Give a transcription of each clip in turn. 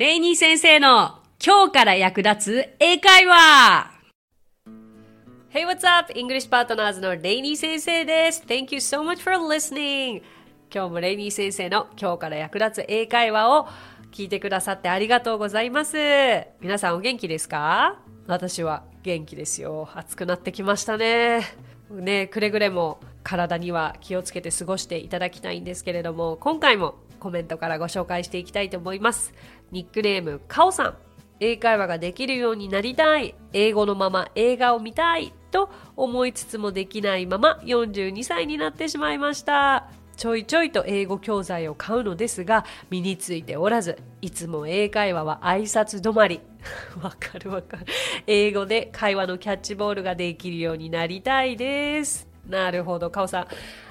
レイニー先生の今日から役立つ英会話 Hey, what's up? English Partners のレイニー先生です。Thank you so much for listening. 今日もレイニー先生の今日から役立つ英会話を聞いてくださってありがとうございます。皆さんお元気ですか？私は元気ですよ。暑くなってきましたね。ね、くれぐれも体には気をつけて過ごしていただきたいんですけれども、今回もコメントからご紹介していきたいと思います。ニックネーム、カオさん。英会話ができるようになりたい。英語のまま映画を見たい。と思いつつもできないまま42歳になってしまいました。ちょいちょいと英語教材を買うのですが身についておらずいつも英会話は挨拶止まり わかるわかる英語で会話のキャッチボールができるようになりたいですなるほどカオさん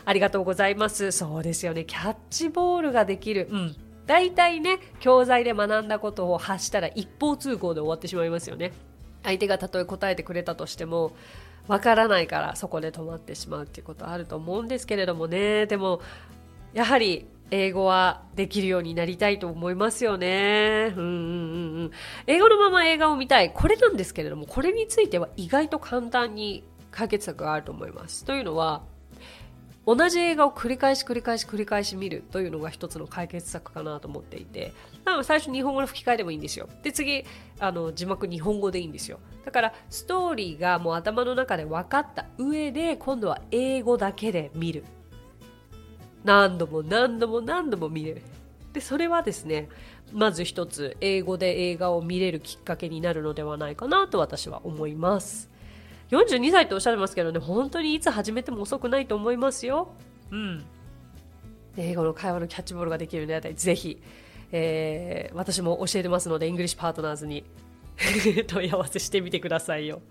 ありがとうございますそうですよねキャッチボールができるうん大体ね教材で学んだことを発したら一方通行で終わってしまいますよね相手がたとえ答えてくれたとしてもわからないからそこで止まってしまうっていうことあると思うんですけれどもねでもやはり英語はできるようになりたいと思いますよね。うんうんうんうん。英語のまま映画を見たい。これなんですけれども、これについては意外と簡単に解決策があると思います。というのは、同じ映画を繰り返し繰り返し繰り返し見るというのが一つの解決策かなと思っていて。最初日本語の吹き替えでもいいんですよ。で次あの字幕日本語でいいんですよ。だからストーリーがもう頭の中で分かった上で今度は英語だけで見る。何度も何度も何度も見れる。でそれはですねまず一つ英語で映画を見れるきっかけになるのではないかなと私は思います。42歳とおっしゃってますけどね本当にいつ始めても遅くないと思いますよ。うん。英語の会話のキャッチボールができるようになったらぜひ、えー、私も教えてますのでイングリッシュパートナーズに。問い合わせしてみてくださいよ。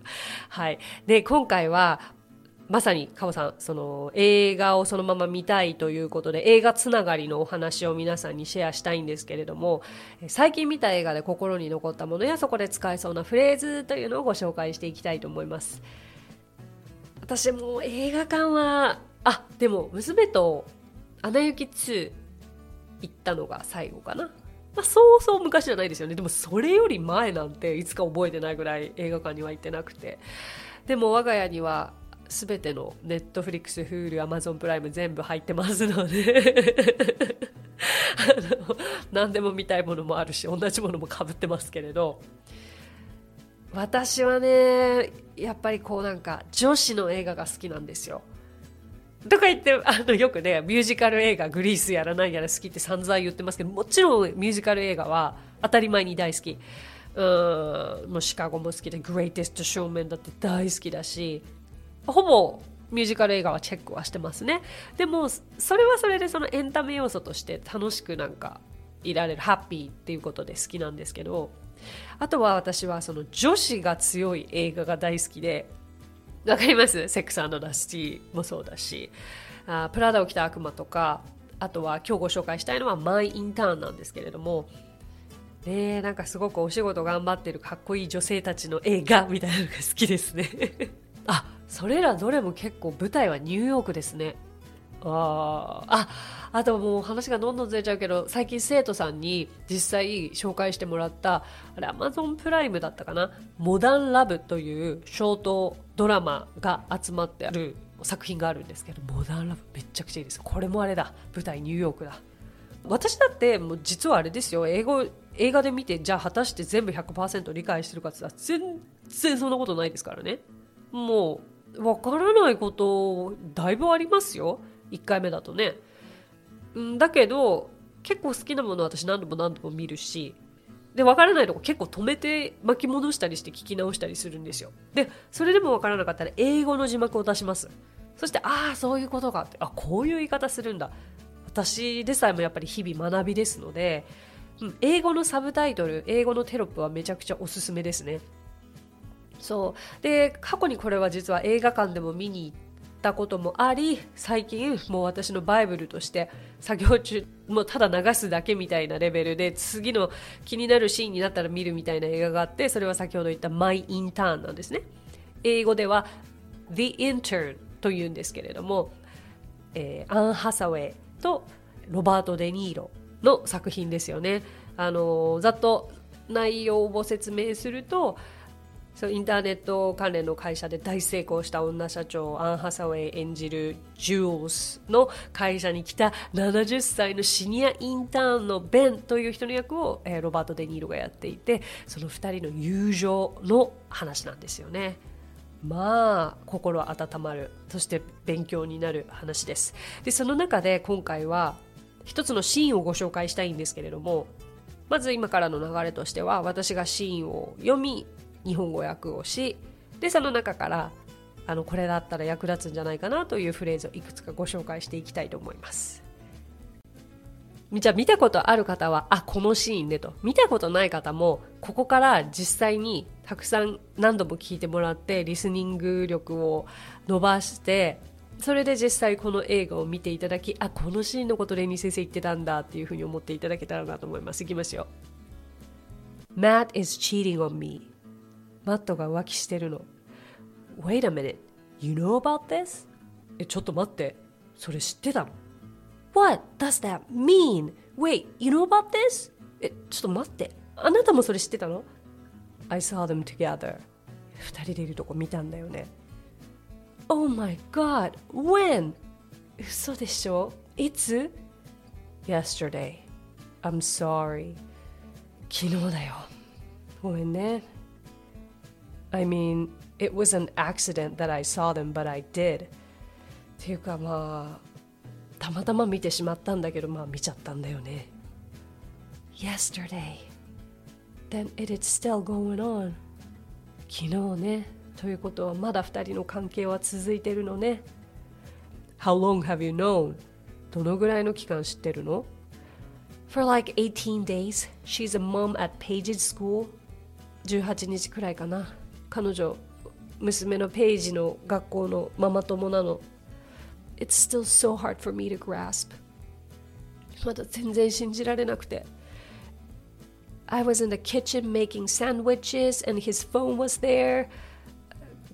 はい。で今回はまさにカオさんその映画をそのまま見たいということで映画つながりのお話を皆さんにシェアしたいんですけれども最近見た映画で心に残ったものやそこで使えそうなフレーズというのをご紹介していきたいと思います。私も映画館はあでも娘と「アナ雪2」行ったのが最後かな。まあ、そうそう昔じゃないですよね。でもそれより前なんていつか覚えてないぐらい映画館には行ってなくて。でも我が家にはすべてのネットフリックス、フールー、アマゾンプライム全部入ってますのであの何でも見たいものもあるし同じものもかぶってますけれど私はねやっぱりこうなんか女子の映画が好きなんですよ。とか言ってあのよくねミュージカル映画グリースやらないやら好きって散々言ってますけどもちろんミュージカル映画は当たり前に大好き。うんもうシカゴも好きで「グレイテスト・ショーメン」だって大好きだしほぼミュージカル映画はチェックはしてますね。でもそれはそれでそのエンタメ要素として楽しくなんかいられるハッピーっていうことで好きなんですけどあとは私はその女子が強い映画が大好きでわかります？セックスダスティもそうだし。あプラダを着た悪魔とかあとは今日ご紹介したいのはマイ・インターンなんですけれども。ねなんかすごくお仕事頑張ってるかっこいい女性たちの映画みたいなのが好きですね。あそれらどれも結構舞台はニューヨークですね。あああともう話がどんどんずれちゃうけど最近生徒さんに実際紹介してもらったあれアマゾンプライムだったかな「モダンラブ」というショートドラマが集まってある作品があるんですけどモダンラブめっちゃくちゃいいです。これもあれだ。舞台ニューヨークだ。私だってもう実はあれですよ。英語映画で見てじゃあ果たして全部100%理解してるかって言ったら全然そんなことないですからね。もうわからないことだいぶありますよ1回目だとね。だけど結構好きなもの私何度も何度も見るしで分からないとこ結構止めて巻き戻したりして聞き直したりするんですよ。でそれでも分からなかったら英語の字幕を出します。そしてああそういうことかってあこういう言い方するんだ私でさえもやっぱり日々学びですので、うん、英語のサブタイトル英語のテロップはめちゃくちゃおすすめですね。そう。で過去にこれは実は映画館でも見に行ったこともあり最近もう私のバイブルとして作業中もうただ流すだけみたいなレベルで次の気になるシーンになったら見るみたいな映画があってそれは先ほど言った「My Intern」なんですね。英語では「The Intern」というんですけれども、えー、アン・ハサウェイとロバート・デ・ニーロの作品ですよね。あのざっと内容を説明するとそうインターネット関連の会社で大成功した女社長アン・ハサウェイ演じるジュースの会社に来た70歳のシニアインターンのベンという人の役を、えー、ロバート・デ・ニーロがやっていてその2人の友情の話なんですよね。まあ心温まるそして勉強になる話ですでその中で今回は一つのシーンをご紹介したいんですけれどもまず今からの流れとしては私がシーンを読み日本語訳をしでその中からあのこれだったら役立つんじゃないかなというフレーズをいくつかご紹介していきたいと思います。じゃあ見たことある方はあこのシーンでと。見たことない方もここから実際にたくさん何度も聞いてもらってリスニング力を伸ばしてそれで実際この映画を見ていただきあこのシーンのことレニー先生言ってたんだっていうふうに思っていただけたらなと思います。いきますよ。Matt is cheating on me. マットが浮気してるの Wait a minute you know about this? えちょっと待ってそれ知ってたの What does that mean? Wait, you know about this? え、ちょっと待って。あなたもそれ知ってたの ?I saw them together. 二人でいるとこ見たんだよね。Oh my god, when? 嘘でしょいつ ?Yesterday. I'm sorry. 昨日だよ。ごめんね。I mean, it was an accident that I saw them, but I did. っていうかまあ、たまたま見てしまったんだけどまあ見ちゃったんだよね Yesterday Then it is still going on 昨日ねということはまだ2人の関係は続いてるのね How long have you known? どのぐらいの期間知ってるの For like 18 days She's a mom at Page's school 18日くらいかな彼女娘のページの学校のママ友なの It's still so hard for me to grasp まだ全然信じられなくて I was in the kitchen making sandwiches and his phone was there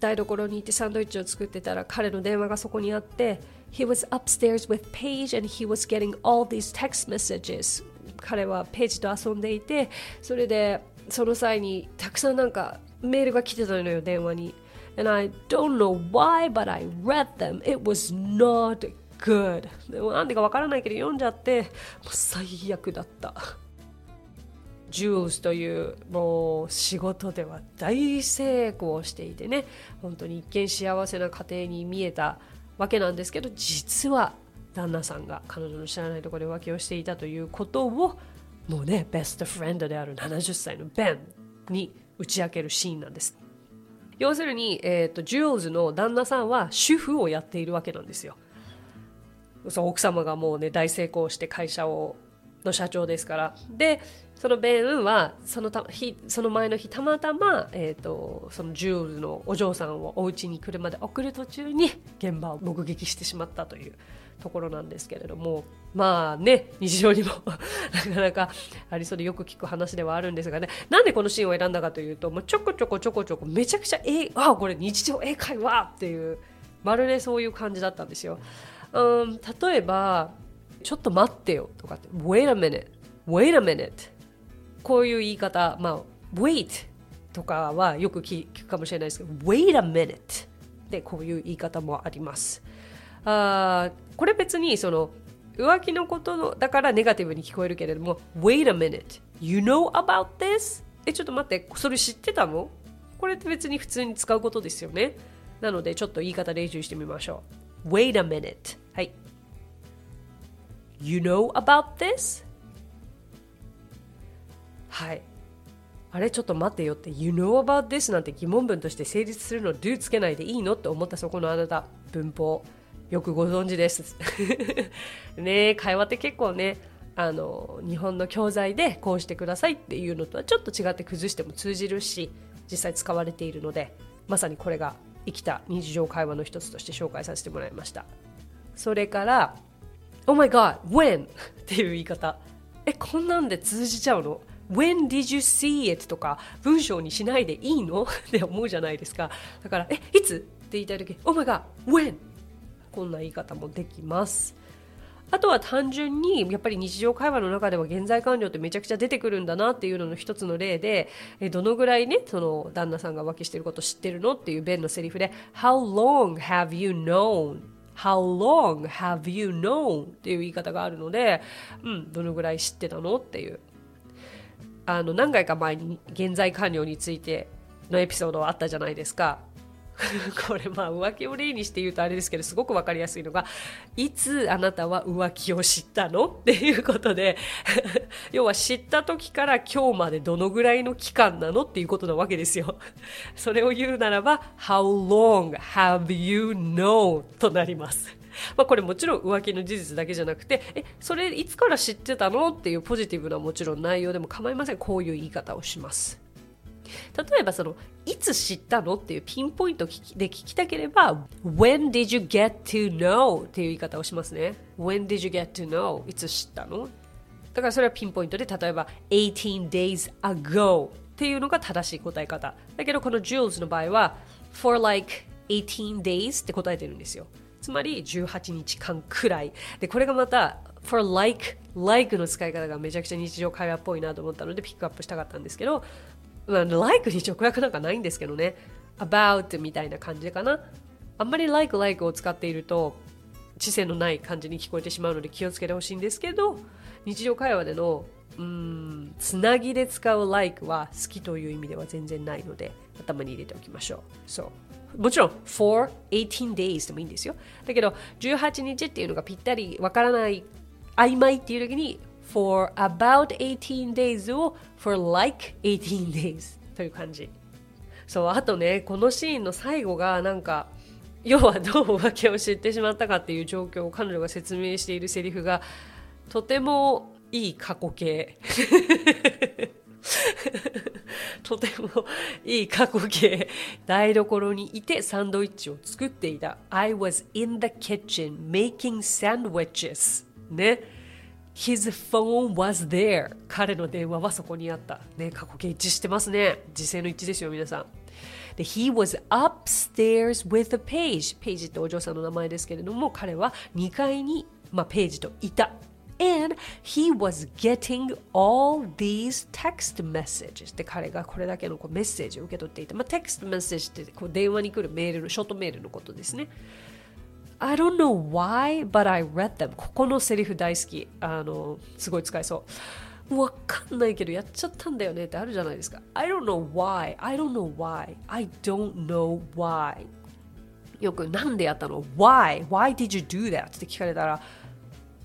台所に行ってサンドイッチを作ってたら彼の電話がそこにあって He was upstairs with Paige and he was getting all these text messages 彼はページと遊んでいてそれでその際にたくさんなんかメールが来てたのよ電話に and I don't know why, but I read them. It was not good. でもなんでかわからないけど読んじゃって、もう最悪だった。ジュースというもう仕事では大成功していてね本当に一見幸せな家庭に見えたわけなんですけど実は旦那さんが彼女の知らないところで浮気をしていたということをもうねベストフレンドである70歳のベンに打ち明けるシーンなんです。要するに、えーと、ジュオーズの旦那さんは主婦をやっているわけなんですよ。そう奥様がもうね大成功して会社をの社長ですから。でそのベンはそのた日その前の日たまたま、えーと、そのジュオールのお嬢さんをお家に車で送る途中に現場を目撃してしまったという。ところなんですけれどもまあね日常にも なかなかありそうでよく聞く話ではあるんですがねなんでこのシーンを選んだかというともうちょこちょこちょこちょこめちゃくちゃえあこれ日常英会話っていうまるでそういう感じだったんですよ。うん、例えばちょっと待ってよとかって wait a minute wait a minute こういう言い方まあ wait とかはよく聞くかもしれないですけど wait a minute でこういう言い方もあります。あこれ別にその浮気のことのだからネガティブに聞こえるけれども Wait a minute you know about this? えちょっと待ってそれ知ってたの？これって別に普通に使うことですよね。なのでちょっと言い方練習してみましょう。Wait a minute はい。You know about this? はい。あれちょっと待ってよって。You know about this なんて疑問文として成立するの do つけないでいいの？って思ったそこのあなた。文法。よくご存知です。ね会話って結構ねあの日本の教材でこうしてくださいっていうのとはちょっと違って崩しても通じるし実際使われているのでまさにこれが生きた日常会話の一つとして紹介させてもらいました。それから「Oh my god when 」っていう言い方。えこんなんで通じちゃうの？When did you see it? とか文章にしないでいいの？って思うじゃないですか。だからえいつ？って言いたい時 Oh my god when? こんな言い方もできます。あとは単純にやっぱり日常会話の中では現在完了ってめちゃくちゃ出てくるんだなっていうのの一つの例でえどのぐらいねその旦那さんが浮気してること知ってるのっていうベンのセリフで How long have you known? How long have you known? っていう言い方があるので、うん、どのぐらい知ってたのっていうあの何回か前に現在完了についてのエピソードはあったじゃないですか。これまあ浮気を例にして言うとあれですけどすごく分かりやすいのがいつあなたは浮気を知ったのっていうことで 要は知った時から今日までどのぐらいの期間なのっていうことなわけですよ。それを言うならば How long have you known? となります。まあ、これもちろん浮気の事実だけじゃなくてえそれいつから知ってたのっていうポジティブなもちろん内容でも構いません。こういう言い方をします。例えばそのいつ知ったのっていうピンポイントで聞きたければ When did you get to know? っていう言い方をしますね。When did you get to know? いつ知ったの？だからそれはピンポイントで例えば18 days ago っていうのが正しい答え方。だけどこの Jules の場合は For like 18 days って答えてるんですよ。つまり18日間くらい。でこれがまた for like like の使い方がめちゃくちゃ日常会話っぽいなと思ったのでピックアップしたかったんですけど、like に直訳なんかないんですけどね。about みたいな感じかな。あんまり like like を使っていると知性のない感じに聞こえてしまうので気をつけてほしいんですけど日常会話でのうんつなぎで使う like は好きという意味では全然ないので頭に入れておきましょう。そうもちろん for 18 days でもいいんですよ。だけど18日っていうのがぴったりわからない曖昧っていう時に for about 18 days を for like 18 days という感じ。そう、あとね、このシーンの最後がなんか、要はどう浮気を知ってしまったかっていう状況を彼女が説明しているセリフがとてもいい過去形。とてもいい過去形。台所にいてサンドイッチを作っていた。I was in the kitchen making sandwiches ね。His phone was there. 彼の電話はそこにあった。ね、過去形一致してますね。時勢の一致ですよ、皆さん。で、He was upstairs with a page. ページってお嬢さんの名前ですけれども、彼は2階に、まあ、ページといた。And he was getting all these text messages. で、彼がこれだけのこうメッセージを受け取っていた。まあ、テクストメッセージってこう電話に来るメールの、ショートメールのことですね。I don't know why, but I read them. ここのセリフ大好き。あの、すごい使えそう。わかんないけどやっちゃったんだよねってあるじゃないですか。I don't know why. I don't know why. I don't know why. よくなんでやったの ?Why? Why did you do that? って聞かれたら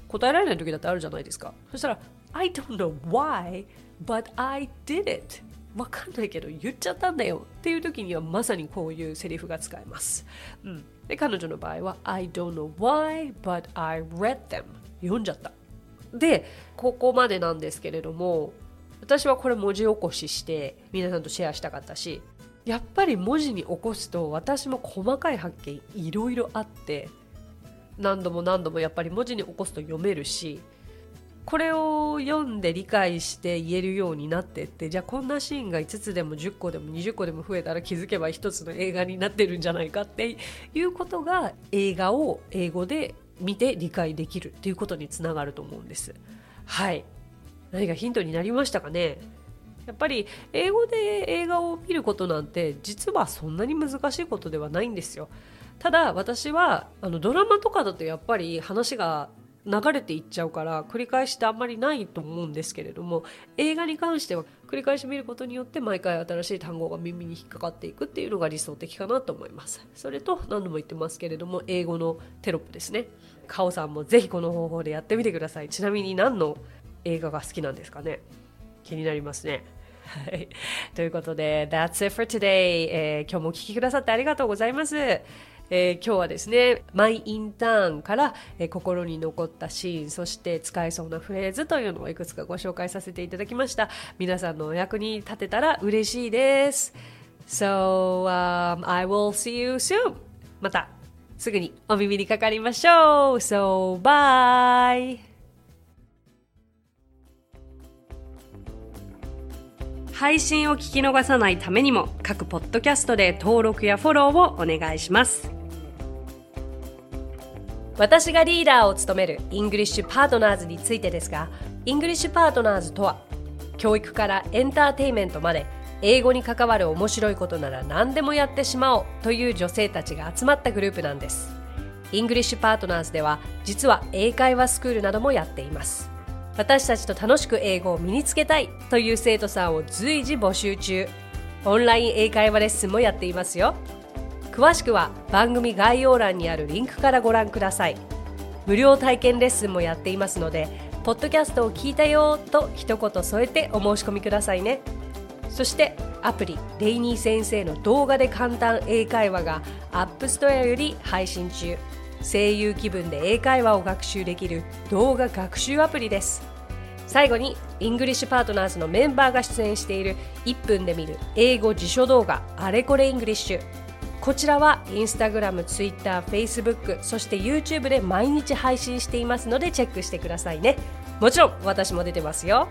答えられない時だってあるじゃないですか。そしたら I don't know why, but I did it. わかんないけど言っちゃったんだよっていう時にはまさにこういうセリフが使えます。うん、で彼女の場合は I don't know why, but I read them 読んじゃった。でここまでなんですけれども私はこれ文字起こしして皆さんとシェアしたかったしやっぱり文字に起こすと私も細かい発見いろいろあって何度も何度もやっぱり文字に起こすと読めるしこれを読んで理解して言えるようになってってじゃあこんなシーンが5つでも10個でも20個でも増えたら気づけば1つの映画になってるんじゃないかっていうことが映画を英語で見て理解できるっていうことにつながると思うんです。はい何かヒントになりましたかねやっぱり英語で映画を見ることなんて実はそんなに難しいことではないんですよ。ただ私はあのドラマとかだとやっぱり話が流れていっちゃうから繰り返しってあんまりないと思うんですけれども映画に関しては繰り返し見ることによって毎回新しい単語が耳に引っかかっていくっていうのが理想的かなと思います。それと何度も言ってますけれども英語のテロップですね。カオさんもぜひこの方法でやってみてください。ちなみに何の映画が好きなんですかね？気になりますね。はい。ということで、That's it for today、えー、今日もお聴きくださってありがとうございます。えー、今日はですねマイインターンから、えー、心に残ったシーンそして使えそうなフレーズというのをいくつかご紹介させていただきました。皆さんのお役に立てたら嬉しいです。So、um, I will see you soon. またすぐにお耳にかかりましょう。So bye. 配信を聞き逃さないためにも各ポッドキャストで登録やフォローをお願いします。私がリーダーを務めるイングリッシュパートナーズについてですがイングリッシュパートナーズとは教育からエンターテインメントまで英語に関わる面白いことなら何でもやってしまおうという女性たちが集まったグループなんです。イングリッシュパートナーズでは実は英会話スクールなどもやっています。私たちと楽しく英語を身につけたいという生徒さんを随時募集中。オンライン英会話レッスンもやっていますよ。詳しくは番組概要欄にあるリンクからご覧ください。無料体験レッスンもやっていますのでポッドキャストを聞いたよと一言添えてお申し込みくださいね。そしてアプリデイニー先生の動画で簡単英会話が App Store より配信中。声優気分で英会話を学習できる動画学習アプリです。最後にイングリッシュパートナーズのメンバーが出演している1分で見る英語辞書動画あれこれイングリッシュこちらはインスタグラム、ツイッター、フェイスブック、そして YouTube で毎日配信していますのでチェックしてくださいね。もちろん私も出てますよ。